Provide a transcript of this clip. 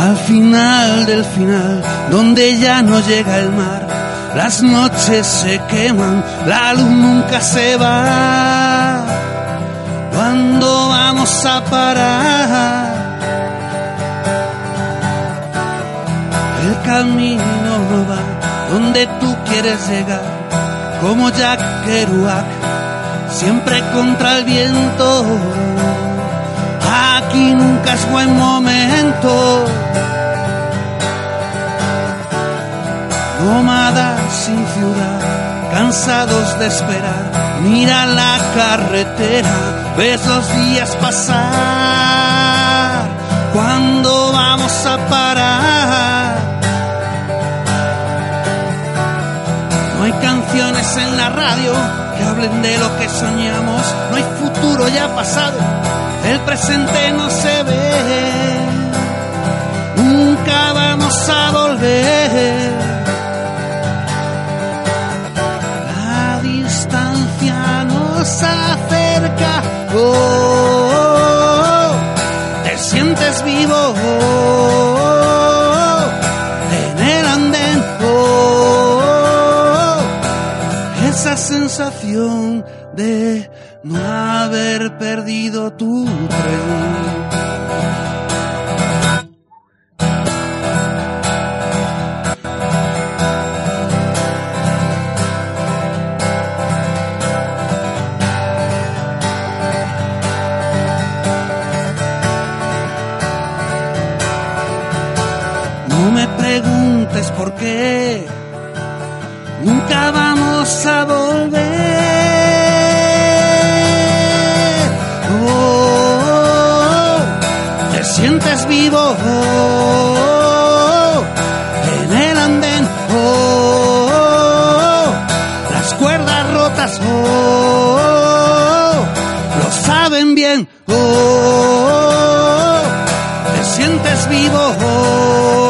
Al final del final, donde ya no llega el mar, las noches se queman, la luz nunca se va. ¿Cuándo vamos a parar? El camino no va donde tú quieres llegar, como Jack Kerouac, siempre contra el viento. Aquí nunca es buen momento. Cansados de esperar, mira la carretera, ves los días pasar. ¿Cuándo vamos a parar? No hay canciones en la radio que hablen de lo que soñamos, no hay futuro ya pasado, el presente no se ve, nos acerca, oh, te sientes vivo. oh, en el andén, oh, esa sensación de no haber perdido tu tren. No me preguntes por qué, nunca vamos a volver. Oh, te sientes vivo en el andén. Oh, las cuerdas rotas oh, lo saben bien. Oh, te sientes vivo